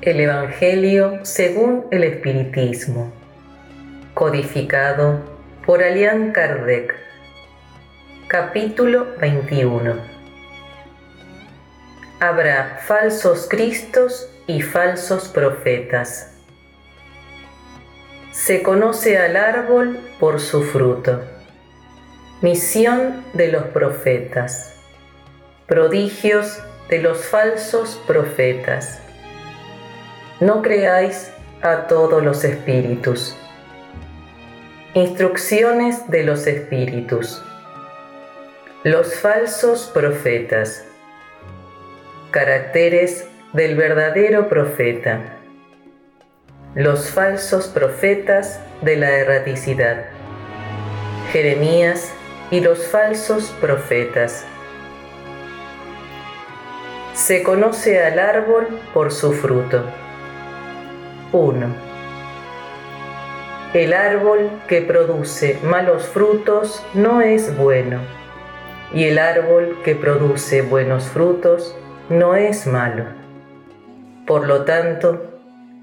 El Evangelio según el Espiritismo, codificado por Alian Kardec, capítulo 21. Habrá falsos cristos y falsos profetas. Se conoce al árbol por su fruto. Misión de los profetas. Prodigios de los falsos profetas no creáis a todos los espíritus. Instrucciones de los espíritus. Los falsos profetas. Caracteres del verdadero profeta. Los falsos profetas de la erraticidad. Jeremías y los falsos profetas. Se conoce al árbol por su fruto. 1. El árbol que produce malos frutos no es bueno, y el árbol que produce buenos frutos no es malo. Por lo tanto,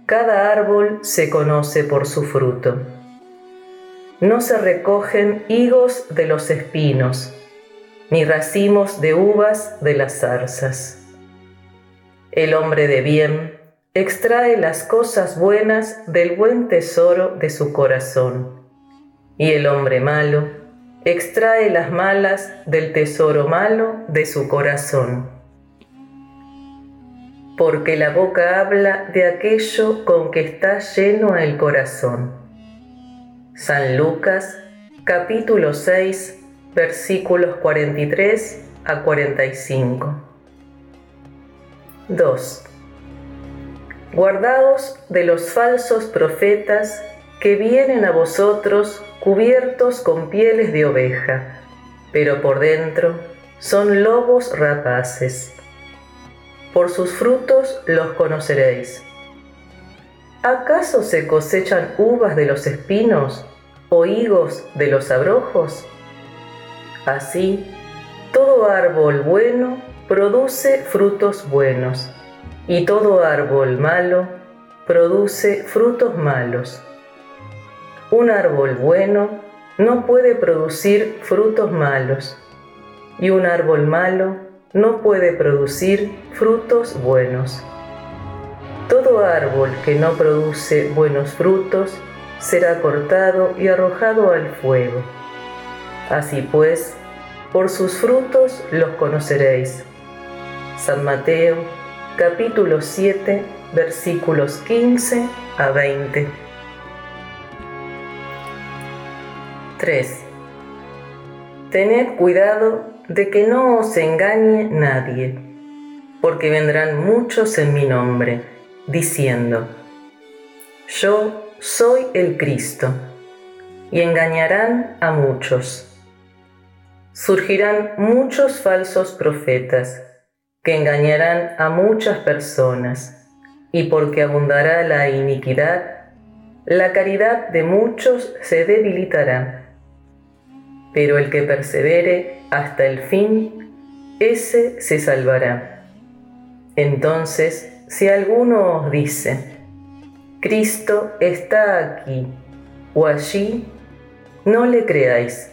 cada árbol se conoce por su fruto. No se recogen higos de los espinos, ni racimos de uvas de las zarzas. El hombre de bien extrae las cosas buenas del buen tesoro de su corazón, y el hombre malo extrae las malas del tesoro malo de su corazón. Porque la boca habla de aquello con que está lleno el corazón. San Lucas capítulo 6 versículos 43 a 45. 2 Guardaos de los falsos profetas que vienen a vosotros cubiertos con pieles de oveja, pero por dentro son lobos rapaces. Por sus frutos los conoceréis. ¿Acaso se cosechan uvas de los espinos o higos de los abrojos? Así, todo árbol bueno produce frutos buenos y todo árbol malo produce frutos malos. Un árbol bueno no puede producir frutos malos, y un árbol malo no puede producir frutos buenos. Todo árbol que no produce buenos frutos será cortado y arrojado al fuego. Así pues, por sus frutos los conoceréis. San Mateo capítulo 7, versículos 15 a 20. 3. Tened cuidado de que no os engañe nadie, porque vendrán muchos en mi nombre, diciendo, Yo soy el Cristo, y engañarán a muchos. Surgirán muchos falsos profetas que engañarán a muchas personas, y porque abundará la iniquidad, la caridad de muchos se debilitará. Pero el que persevere hasta el fin, ese se salvará. Entonces, si alguno os dice, Cristo está aquí o allí, no le creáis,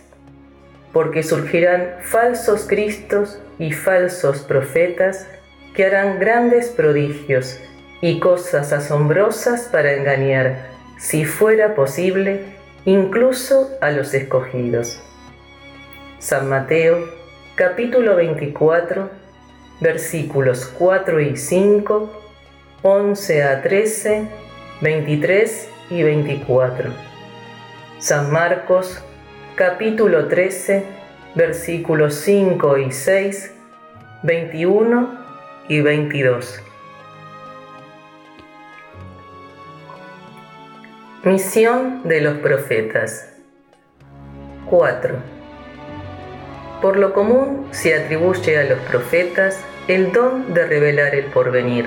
porque surgirán falsos Cristos y falsos profetas que harán grandes prodigios y cosas asombrosas para engañar, si fuera posible, incluso a los escogidos. San Mateo, capítulo 24, versículos 4 y 5, 11 a 13, 23 y 24. San Marcos, capítulo 13, versículos 5 y 6, 21 y 22. Misión de los profetas. 4. Por lo común se atribuye a los profetas el don de revelar el porvenir,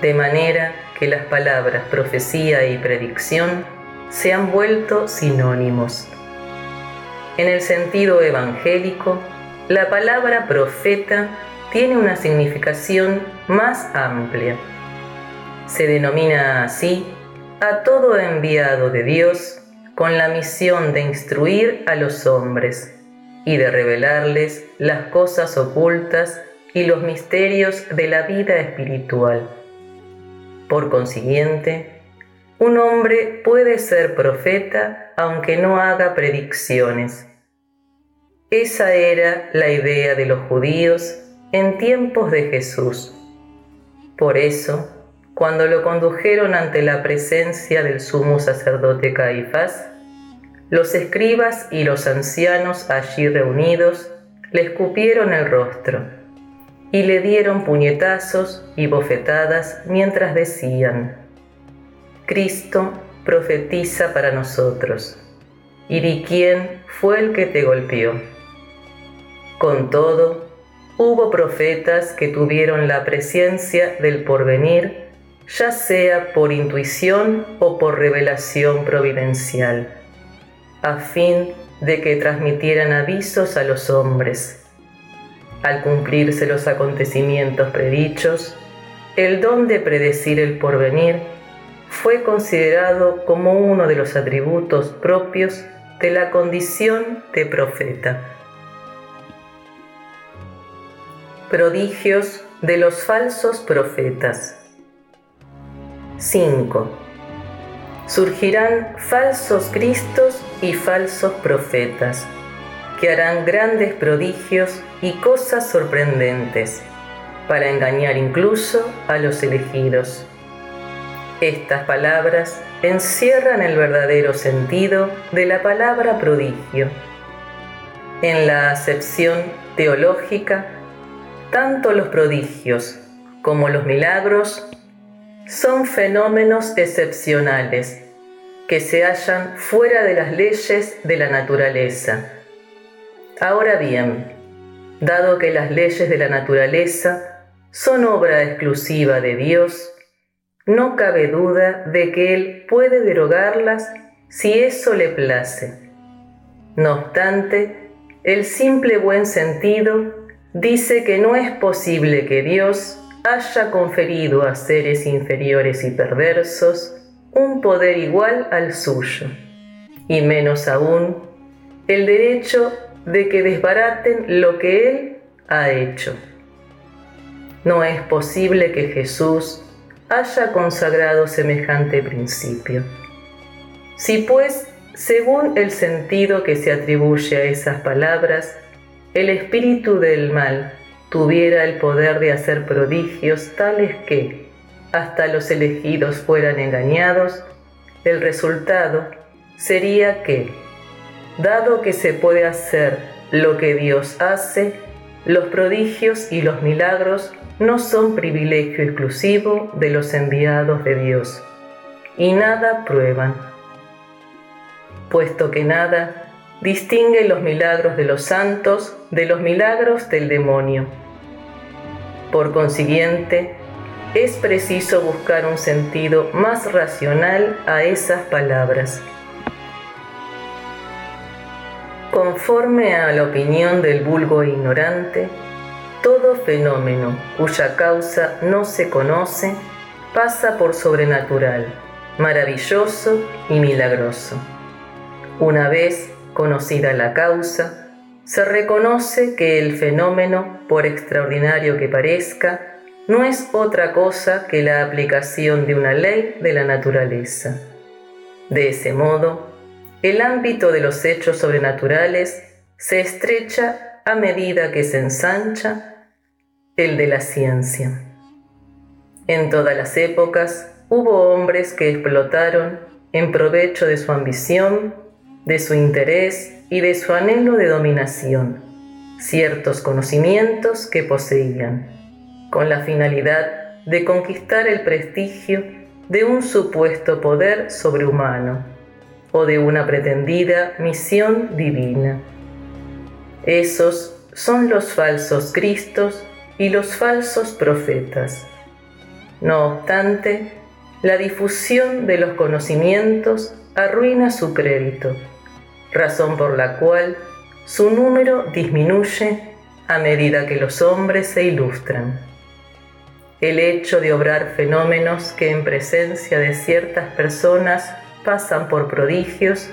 de manera que las palabras profecía y predicción se han vuelto sinónimos. En el sentido evangélico, la palabra profeta tiene una significación más amplia. Se denomina así a todo enviado de Dios con la misión de instruir a los hombres y de revelarles las cosas ocultas y los misterios de la vida espiritual. Por consiguiente, un hombre puede ser profeta aunque no haga predicciones. Esa era la idea de los judíos en tiempos de Jesús. Por eso, cuando lo condujeron ante la presencia del sumo sacerdote Caifás, los escribas y los ancianos allí reunidos le escupieron el rostro y le dieron puñetazos y bofetadas mientras decían, Cristo profetiza para nosotros, y quién fue el que te golpeó. Con todo, hubo profetas que tuvieron la presencia del porvenir ya sea por intuición o por revelación providencial, a fin de que transmitieran avisos a los hombres. Al cumplirse los acontecimientos predichos, el don de predecir el porvenir fue considerado como uno de los atributos propios de la condición de profeta. Prodigios de los falsos profetas. 5. Surgirán falsos cristos y falsos profetas, que harán grandes prodigios y cosas sorprendentes, para engañar incluso a los elegidos. Estas palabras encierran el verdadero sentido de la palabra prodigio. En la acepción teológica, tanto los prodigios como los milagros son fenómenos excepcionales que se hallan fuera de las leyes de la naturaleza. Ahora bien, dado que las leyes de la naturaleza son obra exclusiva de Dios, no cabe duda de que Él puede derogarlas si eso le place. No obstante, el simple buen sentido dice que no es posible que Dios haya conferido a seres inferiores y perversos un poder igual al suyo, y menos aún el derecho de que desbaraten lo que Él ha hecho. No es posible que Jesús haya consagrado semejante principio. Si pues, según el sentido que se atribuye a esas palabras, el espíritu del mal tuviera el poder de hacer prodigios tales que hasta los elegidos fueran engañados, el resultado sería que, dado que se puede hacer lo que Dios hace, los prodigios y los milagros no son privilegio exclusivo de los enviados de Dios, y nada prueban, puesto que nada distingue los milagros de los santos de los milagros del demonio. Por consiguiente, es preciso buscar un sentido más racional a esas palabras. Conforme a la opinión del vulgo ignorante, todo fenómeno cuya causa no se conoce pasa por sobrenatural, maravilloso y milagroso. Una vez conocida la causa, se reconoce que el fenómeno, por extraordinario que parezca, no es otra cosa que la aplicación de una ley de la naturaleza. De ese modo, el ámbito de los hechos sobrenaturales se estrecha a medida que se ensancha el de la ciencia. En todas las épocas hubo hombres que explotaron, en provecho de su ambición, de su interés y de su anhelo de dominación ciertos conocimientos que poseían, con la finalidad de conquistar el prestigio de un supuesto poder sobrehumano o de una pretendida misión divina. Esos son los falsos Cristos y los falsos profetas. No obstante, la difusión de los conocimientos arruina su crédito razón por la cual su número disminuye a medida que los hombres se ilustran. el hecho de obrar fenómenos que en presencia de ciertas personas pasan por prodigios,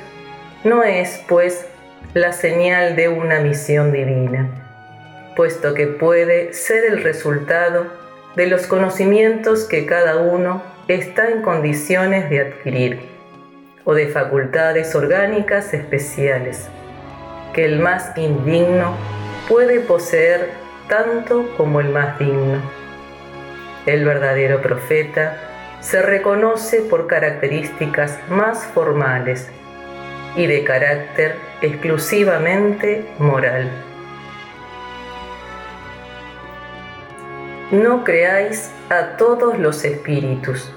no es, pues, la señal de una misión divina, puesto que puede ser el resultado de los conocimientos que cada uno está en condiciones de adquirir, o de facultades orgánicas especiales, que el más indigno puede poseer tanto como el más digno. El verdadero profeta se reconoce por características más formales y de carácter exclusivamente moral. No creáis a todos los espíritus.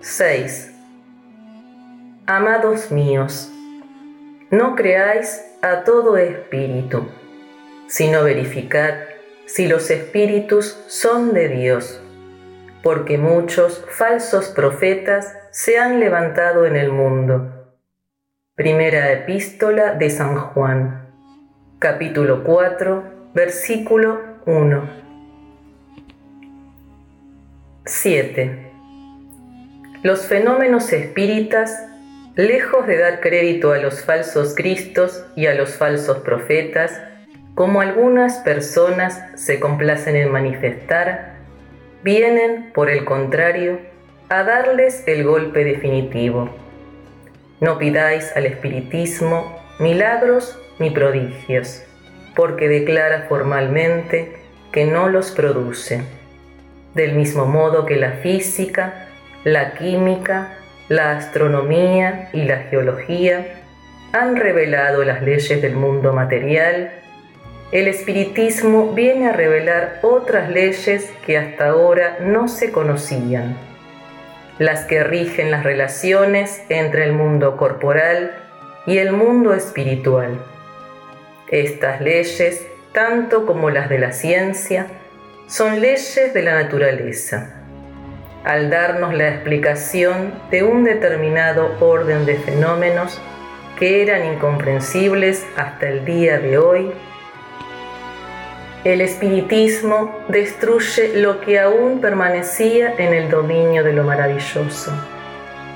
6. Amados míos, no creáis a todo espíritu, sino verificad si los espíritus son de Dios, porque muchos falsos profetas se han levantado en el mundo. Primera epístola de San Juan, capítulo 4, versículo 1. 7. Los fenómenos espíritas, lejos de dar crédito a los falsos cristos y a los falsos profetas, como algunas personas se complacen en manifestar, vienen, por el contrario, a darles el golpe definitivo. No pidáis al espiritismo milagros ni prodigios, porque declara formalmente que no los produce del mismo modo que la física, la química, la astronomía y la geología han revelado las leyes del mundo material, el espiritismo viene a revelar otras leyes que hasta ahora no se conocían, las que rigen las relaciones entre el mundo corporal y el mundo espiritual. Estas leyes, tanto como las de la ciencia, son leyes de la naturaleza. Al darnos la explicación de un determinado orden de fenómenos que eran incomprensibles hasta el día de hoy, el espiritismo destruye lo que aún permanecía en el dominio de lo maravilloso.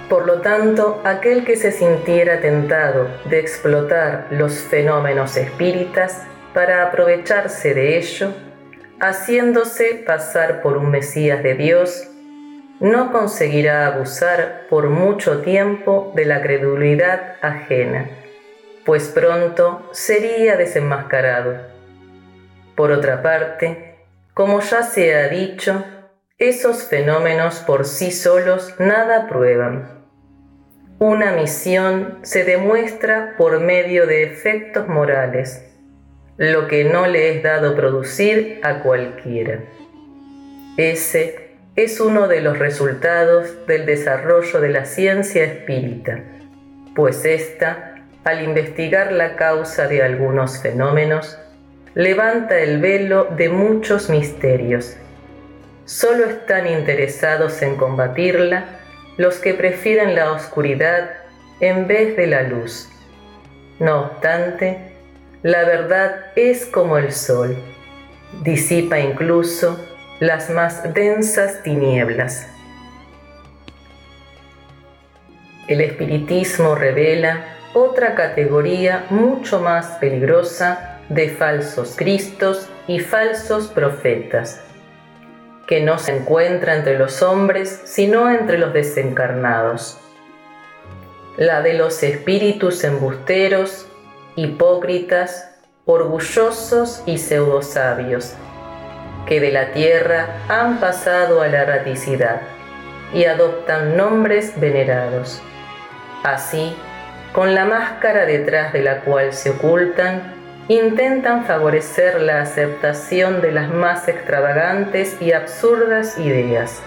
Por lo tanto, aquel que se sintiera tentado de explotar los fenómenos espíritas para aprovecharse de ello, haciéndose pasar por un Mesías de Dios, no conseguirá abusar por mucho tiempo de la credulidad ajena, pues pronto sería desenmascarado. Por otra parte, como ya se ha dicho, esos fenómenos por sí solos nada prueban. Una misión se demuestra por medio de efectos morales, lo que no le es dado producir a cualquiera. Ese es uno de los resultados del desarrollo de la ciencia espírita, pues ésta, al investigar la causa de algunos fenómenos, levanta el velo de muchos misterios. Solo están interesados en combatirla los que prefieren la oscuridad en vez de la luz. No obstante, la verdad es como el sol, disipa incluso las más densas tinieblas. El espiritismo revela otra categoría mucho más peligrosa de falsos cristos y falsos profetas, que no se encuentra entre los hombres sino entre los desencarnados. La de los espíritus embusteros hipócritas, orgullosos y pseudosabios, que de la tierra han pasado a la erraticidad y adoptan nombres venerados. Así, con la máscara detrás de la cual se ocultan, intentan favorecer la aceptación de las más extravagantes y absurdas ideas,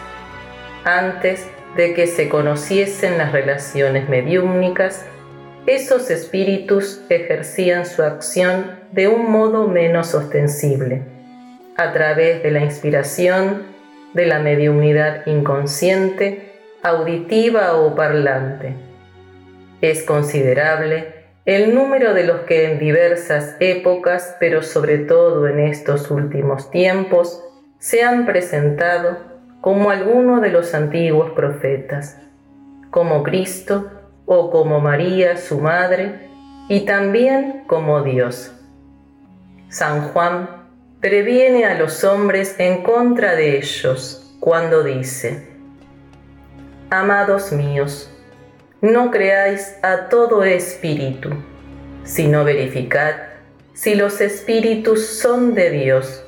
antes de que se conociesen las relaciones mediúmnicas esos espíritus ejercían su acción de un modo menos ostensible, a través de la inspiración de la mediunidad inconsciente, auditiva o parlante. Es considerable el número de los que en diversas épocas, pero sobre todo en estos últimos tiempos, se han presentado como alguno de los antiguos profetas, como Cristo o como María su madre, y también como Dios. San Juan previene a los hombres en contra de ellos cuando dice, Amados míos, no creáis a todo espíritu, sino verificad si los espíritus son de Dios,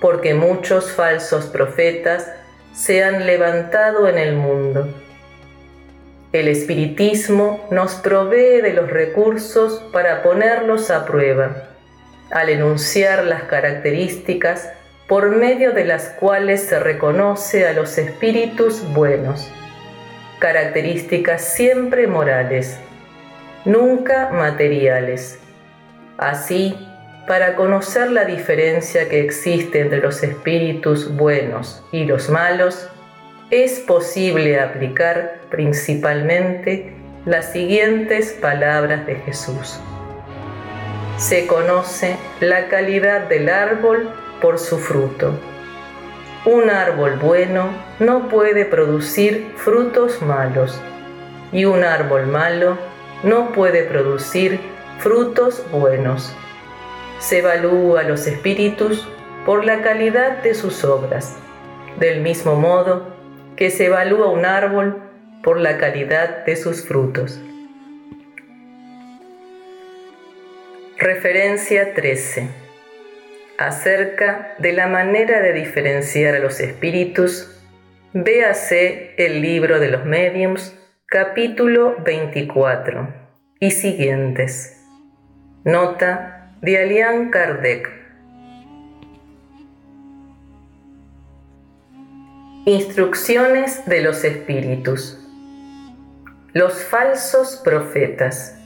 porque muchos falsos profetas se han levantado en el mundo. El espiritismo nos provee de los recursos para ponerlos a prueba, al enunciar las características por medio de las cuales se reconoce a los espíritus buenos, características siempre morales, nunca materiales. Así, para conocer la diferencia que existe entre los espíritus buenos y los malos, es posible aplicar principalmente las siguientes palabras de Jesús. Se conoce la calidad del árbol por su fruto. Un árbol bueno no puede producir frutos malos y un árbol malo no puede producir frutos buenos se evalúa los espíritus por la calidad de sus obras, del mismo modo que se evalúa un árbol por la calidad de sus frutos. Referencia 13. Acerca de la manera de diferenciar a los espíritus, véase el libro de los mediums, capítulo 24 y siguientes. Nota de Alian Kardec. Instrucciones de los espíritus. Los falsos profetas.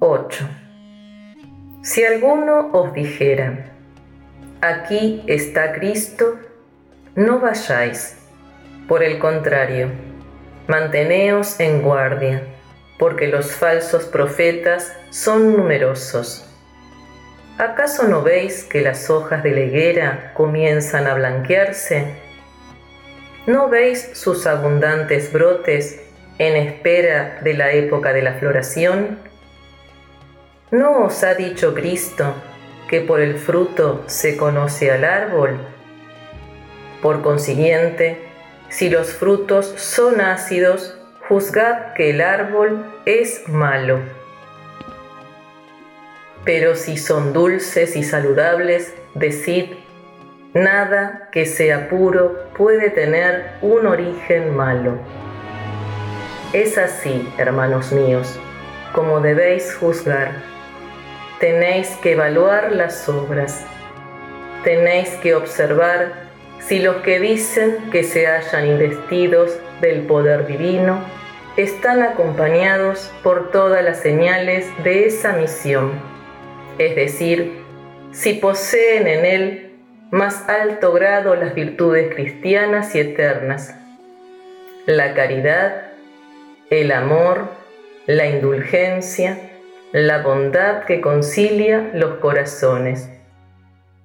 8. Si alguno os dijera, aquí está Cristo, no vayáis. Por el contrario, manteneos en guardia, porque los falsos profetas son numerosos ¿Acaso no veis que las hojas de la higuera comienzan a blanquearse? ¿No veis sus abundantes brotes en espera de la época de la floración? ¿No os ha dicho Cristo que por el fruto se conoce al árbol? Por consiguiente, si los frutos son ácidos, juzgad que el árbol es malo pero si son dulces y saludables, decid, nada que sea puro puede tener un origen malo. Es así, hermanos míos, como debéis juzgar. Tenéis que evaluar las obras. Tenéis que observar si los que dicen que se hayan investidos del poder divino están acompañados por todas las señales de esa misión es decir, si poseen en él más alto grado las virtudes cristianas y eternas, la caridad, el amor, la indulgencia, la bondad que concilia los corazones.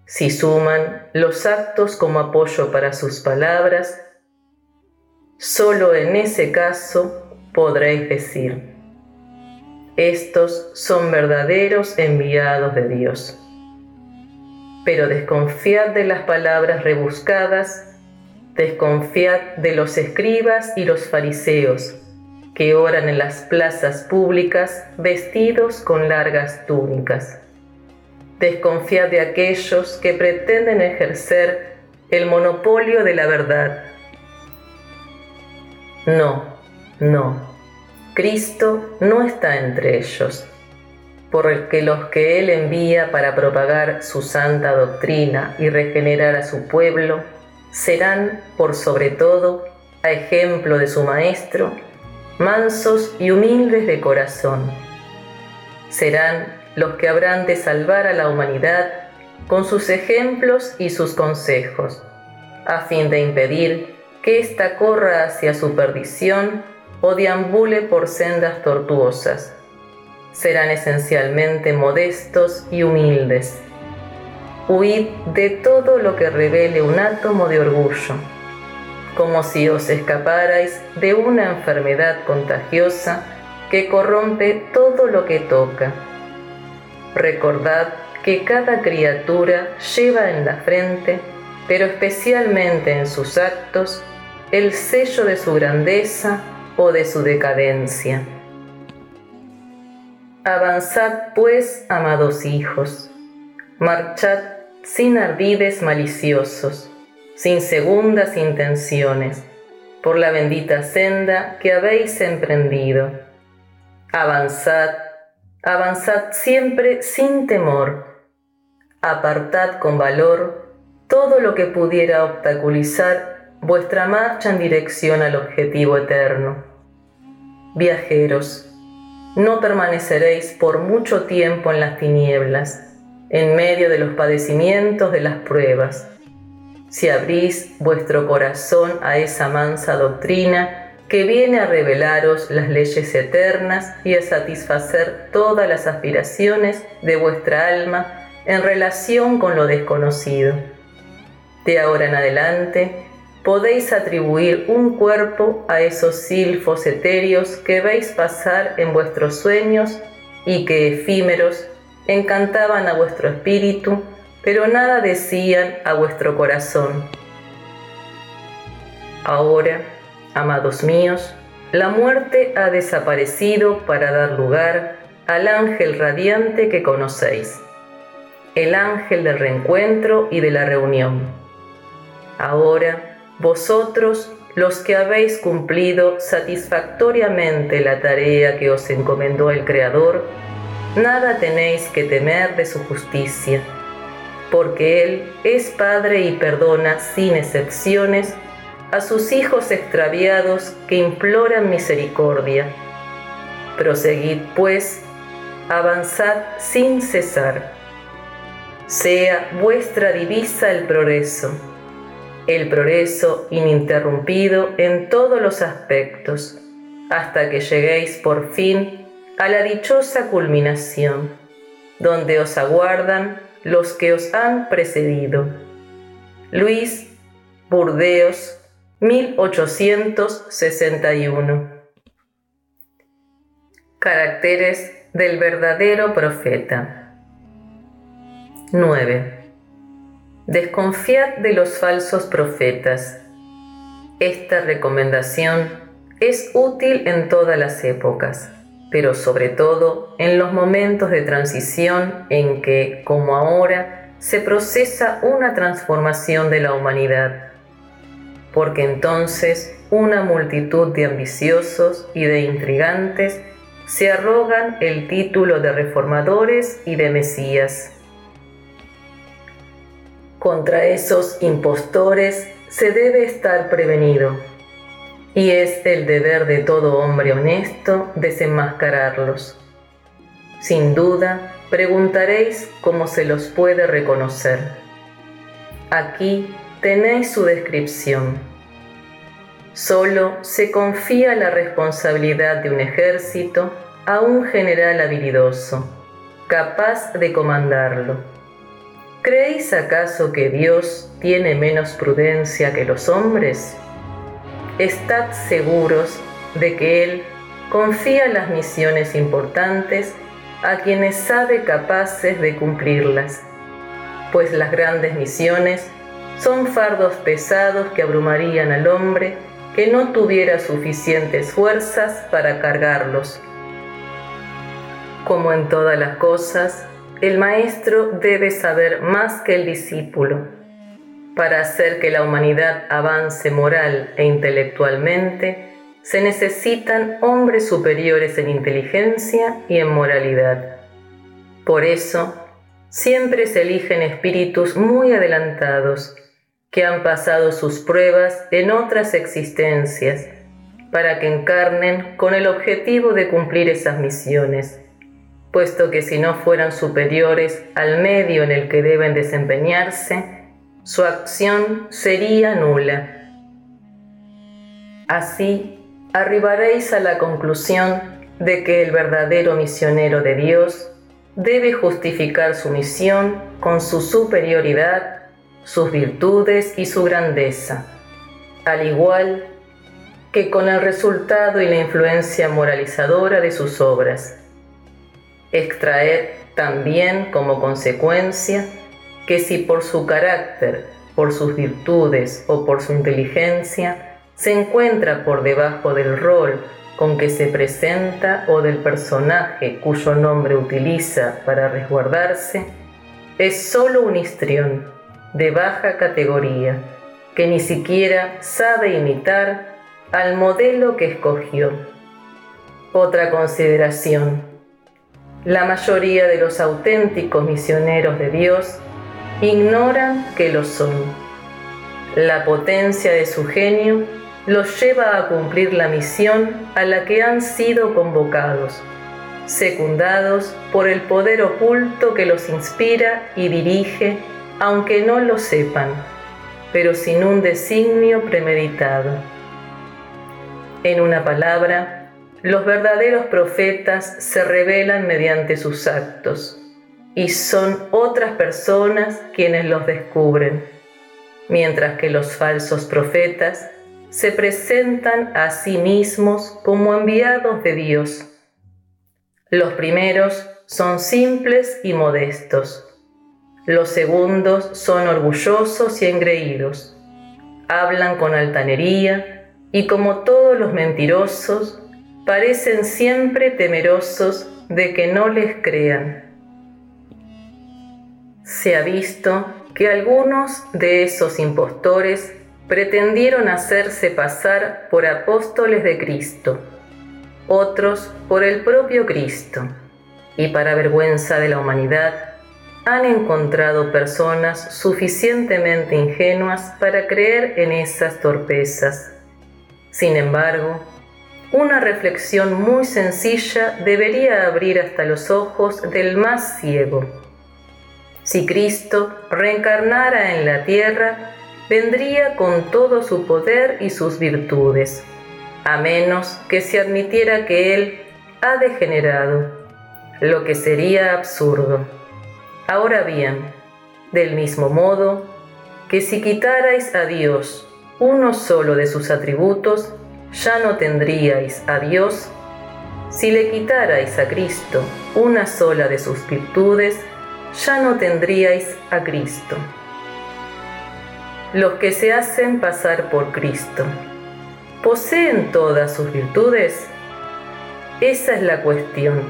Si suman los actos como apoyo para sus palabras, solo en ese caso podréis decir, estos son verdaderos enviados de Dios. Pero desconfiad de las palabras rebuscadas, desconfiad de los escribas y los fariseos, que oran en las plazas públicas vestidos con largas túnicas. Desconfiad de aquellos que pretenden ejercer el monopolio de la verdad. No, no Cristo no está entre ellos, porque los que Él envía para propagar su santa doctrina y regenerar a su pueblo serán, por sobre todo, a ejemplo de su Maestro, mansos y humildes de corazón. Serán los que habrán de salvar a la humanidad con sus ejemplos y sus consejos, a fin de impedir que ésta corra hacia su perdición o deambule por sendas tortuosas. Serán esencialmente modestos y humildes. huid de todo lo que revele un átomo de orgullo, como si os escaparais de una enfermedad contagiosa que corrompe todo lo que toca. Recordad que cada criatura lleva en la frente, pero especialmente en sus actos, el sello de su grandeza o de su decadencia. Avanzad pues, amados hijos, marchad sin ardides maliciosos, sin segundas intenciones, por la bendita senda que habéis emprendido. Avanzad, avanzad siempre sin temor, apartad con valor todo lo que pudiera obstaculizar vuestra marcha en dirección al objetivo eterno. Viajeros, no permaneceréis por mucho tiempo en las tinieblas, en medio de los padecimientos de las pruebas. Si abrís vuestro corazón a esa mansa doctrina que viene a revelaros las leyes eternas y a satisfacer todas las aspiraciones de vuestra alma en relación con lo desconocido. De ahora en adelante, podéis atribuir un cuerpo a esos silfos etéreos que veis pasar en vuestros sueños y que efímeros encantaban a vuestro espíritu, pero nada decían a vuestro corazón. Ahora, amados míos, la muerte ha desaparecido para dar lugar al ángel radiante que conocéis, el ángel del reencuentro y de la reunión. Ahora, vosotros, los que habéis cumplido satisfactoriamente la tarea que os encomendó el Creador, nada tenéis que temer de su justicia, porque Él es Padre y perdona sin excepciones a sus hijos extraviados que imploran misericordia. Proseguid, pues, avanzad sin cesar. Sea vuestra divisa el progreso el progreso ininterrumpido en todos los aspectos, hasta que lleguéis por fin a la dichosa culminación, donde os aguardan los que os han precedido. Luis Burdeos, 1861. Caracteres del verdadero profeta. 9. Desconfiad de los falsos profetas. Esta recomendación es útil en todas las épocas, pero sobre todo en los momentos de transición en que, como ahora, se procesa una transformación de la humanidad, porque entonces una multitud de ambiciosos y de intrigantes se arrogan el título de reformadores y de mesías. Contra esos impostores se debe estar prevenido, y es el deber de todo hombre honesto desenmascararlos. Sin duda, preguntaréis cómo se los puede reconocer. Aquí tenéis su descripción. Solo se confía la responsabilidad de un ejército a un general habilidoso, capaz de comandarlo ¿Creéis acaso que Dios tiene menos prudencia que los hombres? Estad seguros de que Él confía las misiones importantes a quienes sabe capaces de cumplirlas, pues las grandes misiones son fardos pesados que abrumarían al hombre que no tuviera suficientes fuerzas para cargarlos. Como en todas las cosas, el maestro debe saber más que el discípulo. Para hacer que la humanidad avance moral e intelectualmente, se necesitan hombres superiores en inteligencia y en moralidad. Por eso, siempre se eligen espíritus muy adelantados, que han pasado sus pruebas en otras existencias, para que encarnen con el objetivo de cumplir esas misiones puesto que si no fueran superiores al medio en el que deben desempeñarse, su acción sería nula. Así, arribaréis a la conclusión de que el verdadero misionero de Dios debe justificar su misión con su superioridad, sus virtudes y su grandeza, al igual que con el resultado y la influencia moralizadora de sus obras. Extraer también como consecuencia que si por su carácter, por sus virtudes o por su inteligencia se encuentra por debajo del rol con que se presenta o del personaje cuyo nombre utiliza para resguardarse, es sólo un histrión de baja categoría que ni siquiera sabe imitar al modelo que escogió. Otra consideración. La mayoría de los auténticos misioneros de Dios ignoran que lo son. La potencia de su genio los lleva a cumplir la misión a la que han sido convocados, secundados por el poder oculto que los inspira y dirige, aunque no lo sepan, pero sin un designio premeditado. En una palabra, los verdaderos profetas se revelan mediante sus actos y son otras personas quienes los descubren, mientras que los falsos profetas se presentan a sí mismos como enviados de Dios. Los primeros son simples y modestos. Los segundos son orgullosos y engreídos. Hablan con altanería y como todos los mentirosos, parecen siempre temerosos de que no les crean. Se ha visto que algunos de esos impostores pretendieron hacerse pasar por apóstoles de Cristo, otros por el propio Cristo, y para vergüenza de la humanidad, han encontrado personas suficientemente ingenuas para creer en esas torpezas. Sin embargo, una reflexión muy sencilla debería abrir hasta los ojos del más ciego. Si Cristo reencarnara en la tierra, vendría con todo su poder y sus virtudes, a menos que se admitiera que Él ha degenerado, lo que sería absurdo. Ahora bien, del mismo modo que si quitarais a Dios uno solo de sus atributos, ya no tendríais a Dios. Si le quitarais a Cristo una sola de sus virtudes, ya no tendríais a Cristo los que se hacen pasar por Cristo. ¿Poseen todas sus virtudes? Esa es la cuestión.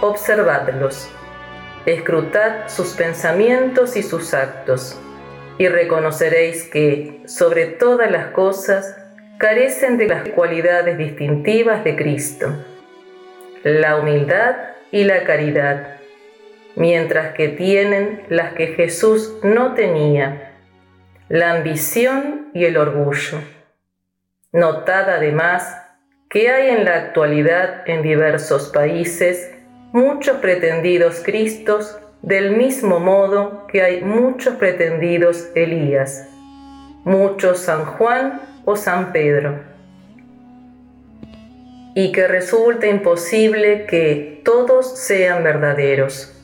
Observadlos, escrutad sus pensamientos y sus actos, y reconoceréis que, sobre todas las cosas, carecen de las cualidades distintivas de Cristo, la humildad y la caridad, mientras que tienen las que Jesús no tenía la ambición y el orgullo. Notad además que hay en la actualidad en diversos países muchos pretendidos Cristos del mismo modo que hay muchos pretendidos Elías, muchos San Juan o San Pedro, y que resulta imposible que todos sean verdaderos.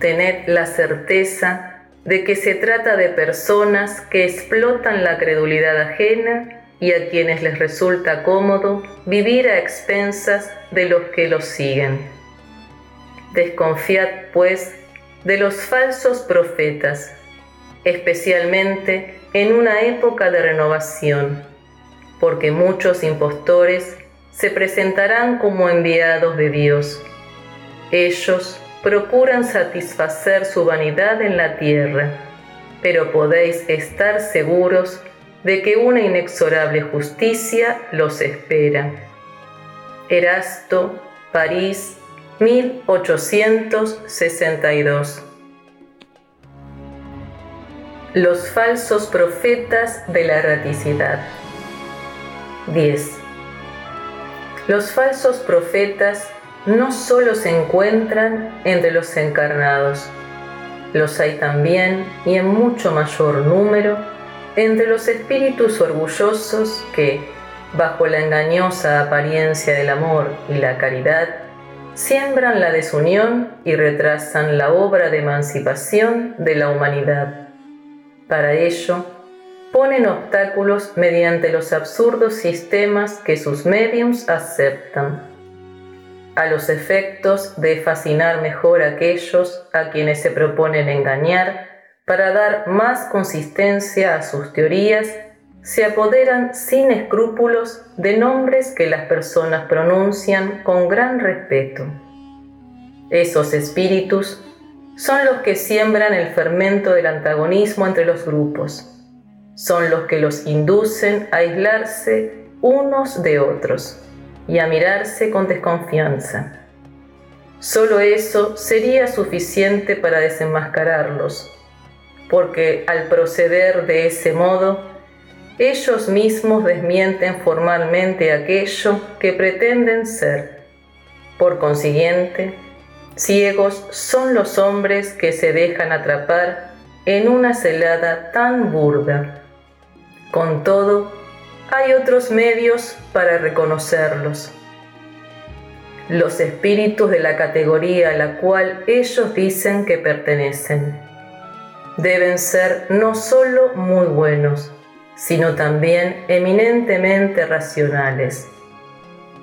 Tened la certeza de que se trata de personas que explotan la credulidad ajena y a quienes les resulta cómodo vivir a expensas de los que los siguen. Desconfiad, pues, de los falsos profetas, especialmente en una época de renovación, porque muchos impostores se presentarán como enviados de Dios. Ellos procuran satisfacer su vanidad en la tierra, pero podéis estar seguros de que una inexorable justicia los espera. Erasto, París, 1862. Los falsos profetas de la erraticidad. 10. Los falsos profetas no solo se encuentran entre los encarnados, los hay también y en mucho mayor número entre los espíritus orgullosos que, bajo la engañosa apariencia del amor y la caridad, siembran la desunión y retrasan la obra de emancipación de la humanidad. Para ello, ponen obstáculos mediante los absurdos sistemas que sus mediums aceptan, a los efectos de fascinar mejor a aquellos a quienes se proponen engañar para dar más consistencia a sus teorías se apoderan sin escrúpulos de nombres que las personas pronuncian con gran respeto. Esos espíritus son los que siembran el fermento del antagonismo entre los grupos. Son los que los inducen a aislarse unos de otros y a mirarse con desconfianza. Solo eso sería suficiente para desenmascararlos, porque al proceder de ese modo, ellos mismos desmienten formalmente aquello que pretenden ser. Por consiguiente, ciegos son los hombres que se dejan atrapar en una celada tan burda. Con todo, hay otros medios para reconocerlos. Los espíritus de la categoría a la cual ellos dicen que pertenecen deben ser no solo muy buenos, sino también eminentemente racionales.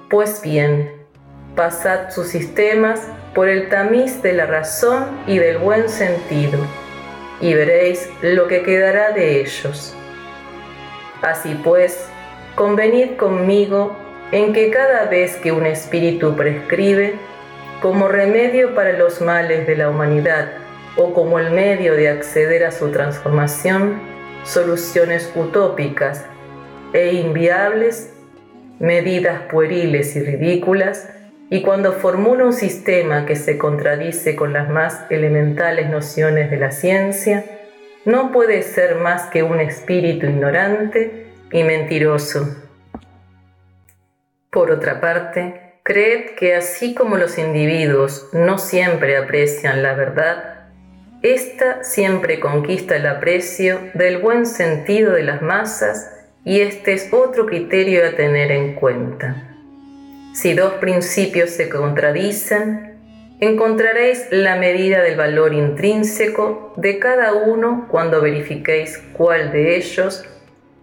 Pues bien, pasad sus sistemas por el tamiz de la razón y del buen sentido, y veréis lo que quedará de ellos. Así pues, convenid conmigo en que cada vez que un espíritu prescribe, como remedio para los males de la humanidad o como el medio de acceder a su transformación, soluciones utópicas e inviables, medidas pueriles y ridículas, y cuando formula un sistema que se contradice con las más elementales nociones de la ciencia, no puede ser más que un espíritu ignorante y mentiroso. Por otra parte, creed que así como los individuos no siempre aprecian la verdad, esta siempre conquista el aprecio del buen sentido de las masas y este es otro criterio a tener en cuenta. Si dos principios se contradicen, encontraréis la medida del valor intrínseco de cada uno cuando verifiquéis cuál de ellos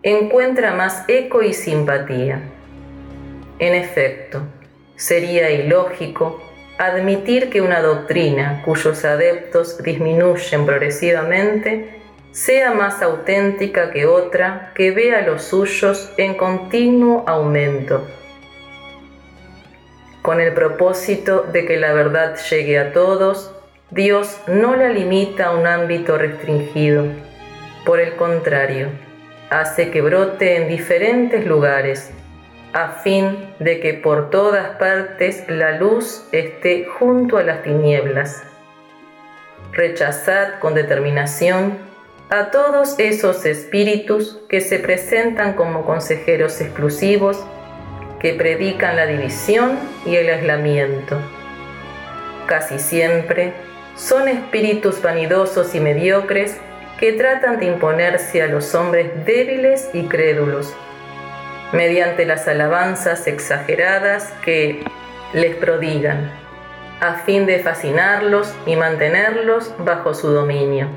encuentra más eco y simpatía. En efecto, sería ilógico admitir que una doctrina cuyos adeptos disminuyen progresivamente sea más auténtica que otra que vea los suyos en continuo aumento, con el propósito de que la verdad llegue a todos, Dios no la limita a un ámbito restringido. Por el contrario, hace que brote en diferentes lugares a fin de que por todas partes la luz esté junto a las tinieblas. Rechazad con determinación a todos esos espíritus que se presentan como consejeros exclusivos, que predican la división y el aislamiento. Casi siempre son espíritus vanidosos y mediocres que tratan de imponerse a los hombres débiles y crédulos mediante las alabanzas exageradas que les prodigan, a fin de fascinarlos y mantenerlos bajo su dominio.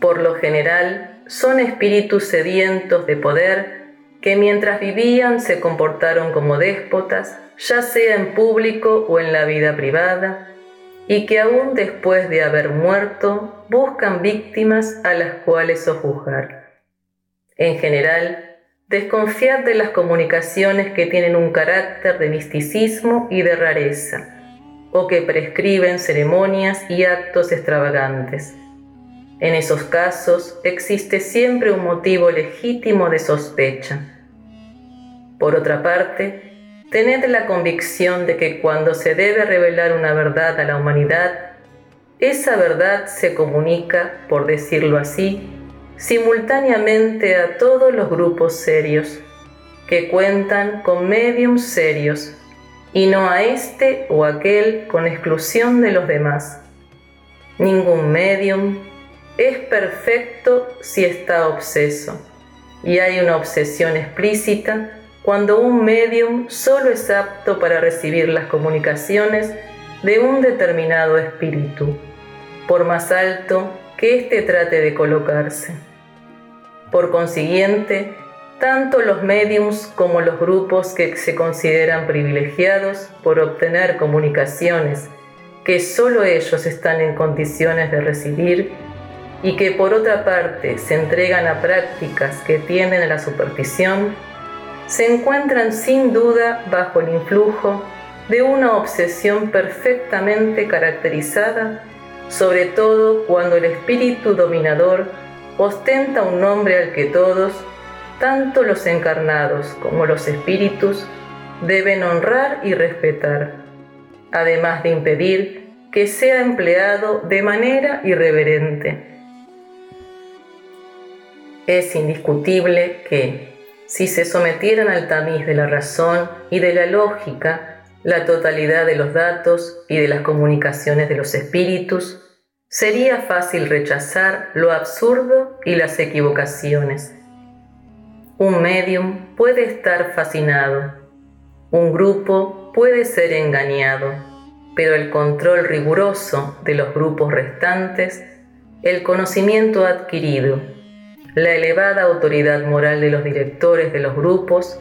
Por lo general, son espíritus sedientos de poder que mientras vivían se comportaron como déspotas, ya sea en público o en la vida privada, y que aún después de haber muerto buscan víctimas a las cuales sojuzgar. En general, Desconfiad de las comunicaciones que tienen un carácter de misticismo y de rareza, o que prescriben ceremonias y actos extravagantes. En esos casos existe siempre un motivo legítimo de sospecha. Por otra parte, tened la convicción de que cuando se debe revelar una verdad a la humanidad, esa verdad se comunica, por decirlo así, simultáneamente a todos los grupos serios, que cuentan con mediums serios, y no a este o aquel con exclusión de los demás. Ningún medium es perfecto si está obseso, y hay una obsesión explícita cuando un medium solo es apto para recibir las comunicaciones de un determinado espíritu, por más alto que éste trate de colocarse. Por consiguiente, tanto los mediums como los grupos que se consideran privilegiados por obtener comunicaciones que solo ellos están en condiciones de recibir y que por otra parte se entregan a prácticas que tienden a la superstición, se encuentran sin duda bajo el influjo de una obsesión perfectamente caracterizada, sobre todo cuando el espíritu dominador ostenta un nombre al que todos, tanto los encarnados como los espíritus, deben honrar y respetar, además de impedir que sea empleado de manera irreverente. Es indiscutible que, si se sometieran al tamiz de la razón y de la lógica, la totalidad de los datos y de las comunicaciones de los espíritus, sería fácil rechazar lo absurdo y las equivocaciones. Un medium puede estar fascinado, un grupo puede ser engañado, pero el control riguroso de los grupos restantes, el conocimiento adquirido, la elevada autoridad moral de los directores de los grupos,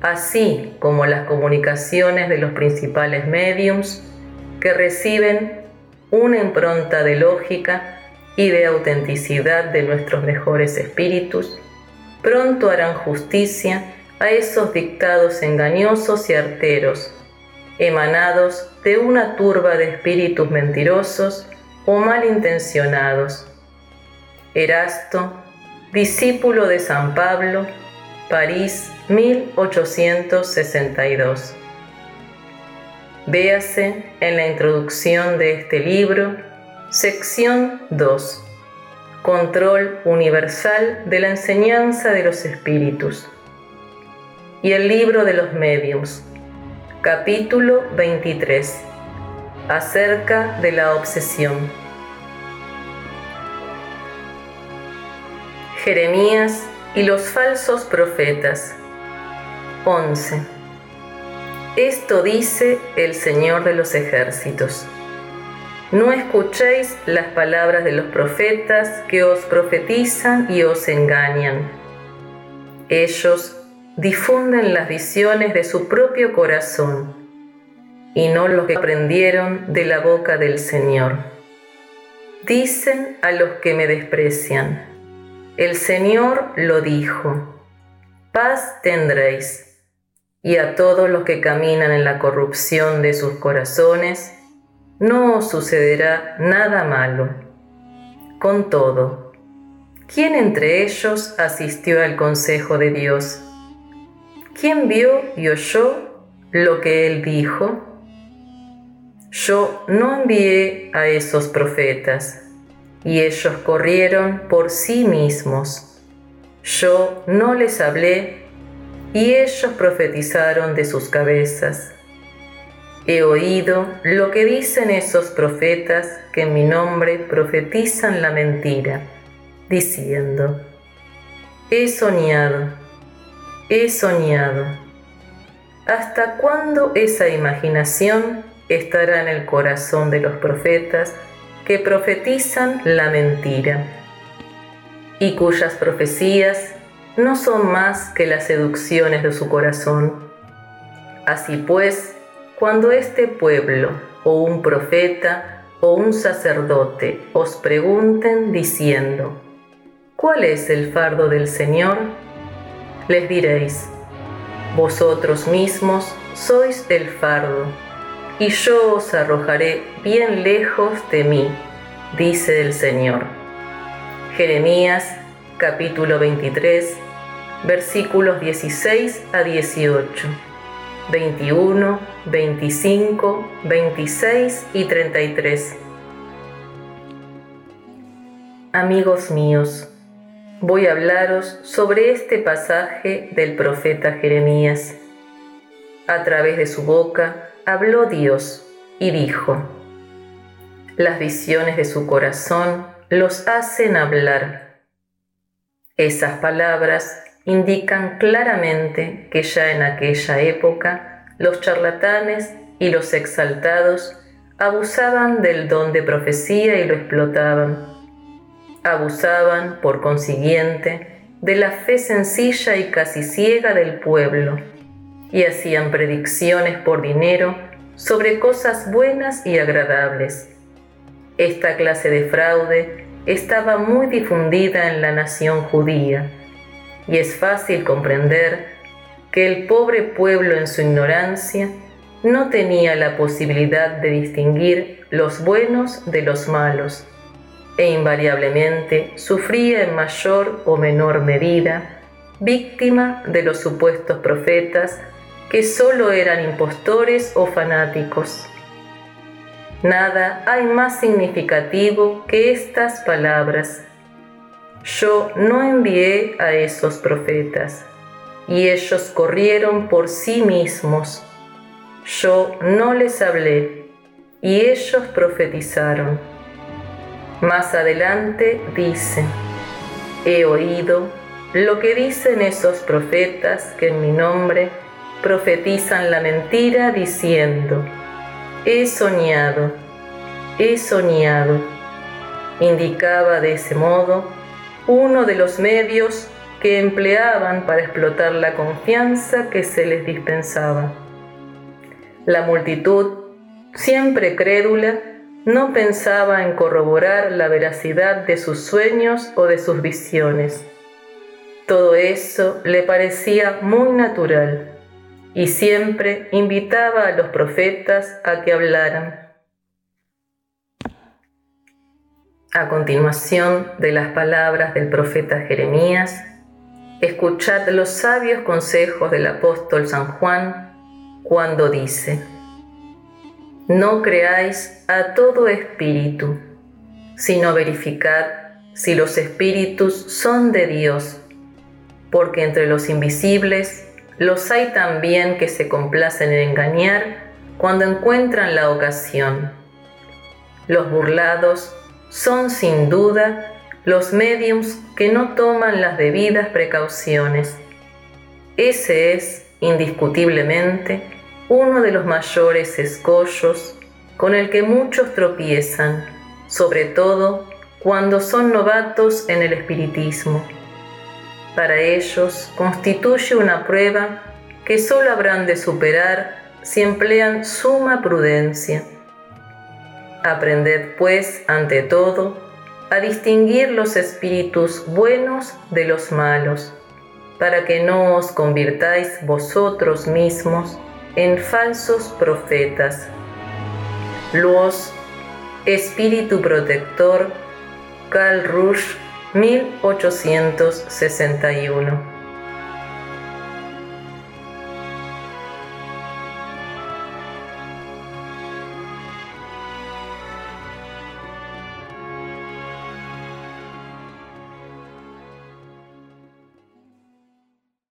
así como las comunicaciones de los principales mediums que reciben una impronta de lógica y de autenticidad de nuestros mejores espíritus, pronto harán justicia a esos dictados engañosos y arteros, emanados de una turba de espíritus mentirosos o malintencionados. Erasto, discípulo de San Pablo, París 1862. Véase en la introducción de este libro, sección 2, Control Universal de la Enseñanza de los Espíritus, y el libro de los Mediums, capítulo 23, acerca de la obsesión. Jeremías y los falsos profetas. 11. Esto dice el Señor de los ejércitos. No escuchéis las palabras de los profetas que os profetizan y os engañan. Ellos difunden las visiones de su propio corazón y no lo que aprendieron de la boca del Señor. Dicen a los que me desprecian, el Señor lo dijo, paz tendréis, y a todos los que caminan en la corrupción de sus corazones, no os sucederá nada malo. Con todo, ¿quién entre ellos asistió al consejo de Dios? ¿Quién vio y oyó lo que él dijo? Yo no envié a esos profetas y ellos corrieron por sí mismos. Yo no les hablé, y ellos profetizaron de sus cabezas. He oído lo que dicen esos profetas que en mi nombre profetizan la mentira, diciendo, he soñado, he soñado. ¿Hasta cuándo esa imaginación estará en el corazón de los profetas que profetizan la mentira y cuyas profecías no son más que las seducciones de su corazón. Así pues, cuando este pueblo o un profeta o un sacerdote os pregunten diciendo, ¿cuál es el fardo del Señor? Les diréis, vosotros mismos sois el fardo y yo os arrojaré bien lejos de mí, dice el Señor. Jeremías capítulo 23, versículos 16 a 18, 21, 25, 26 y 33. Amigos míos, voy a hablaros sobre este pasaje del profeta Jeremías. A través de su boca, habló Dios y dijo, las visiones de su corazón los hacen hablar. Esas palabras indican claramente que ya en aquella época los charlatanes y los exaltados abusaban del don de profecía y lo explotaban. Abusaban, por consiguiente, de la fe sencilla y casi ciega del pueblo y hacían predicciones por dinero sobre cosas buenas y agradables. Esta clase de fraude estaba muy difundida en la nación judía y es fácil comprender que el pobre pueblo en su ignorancia no tenía la posibilidad de distinguir los buenos de los malos e invariablemente sufría en mayor o menor medida víctima de los supuestos profetas que solo eran impostores o fanáticos. Nada hay más significativo que estas palabras. Yo no envié a esos profetas, y ellos corrieron por sí mismos. Yo no les hablé, y ellos profetizaron. Más adelante dice, he oído lo que dicen esos profetas que en mi nombre profetizan la mentira diciendo, he soñado, he soñado. Indicaba de ese modo uno de los medios que empleaban para explotar la confianza que se les dispensaba. La multitud, siempre crédula, no pensaba en corroborar la veracidad de sus sueños o de sus visiones. Todo eso le parecía muy natural y siempre invitaba a los profetas a que hablaran. A continuación de las palabras del profeta Jeremías, escuchad los sabios consejos del apóstol San Juan cuando dice, no creáis a todo espíritu, sino verificad si los espíritus son de Dios, porque entre los invisibles los hay también que se complacen en engañar cuando encuentran la ocasión. Los burlados son sin duda los mediums que no toman las debidas precauciones. Ese es, indiscutiblemente, uno de los mayores escollos con el que muchos tropiezan, sobre todo cuando son novatos en el espiritismo para ellos constituye una prueba que solo habrán de superar si emplean suma prudencia. Aprended pues, ante todo, a distinguir los espíritus buenos de los malos, para que no os convirtáis vosotros mismos en falsos profetas. Luos, Espíritu Protector, Cal Rouge 1861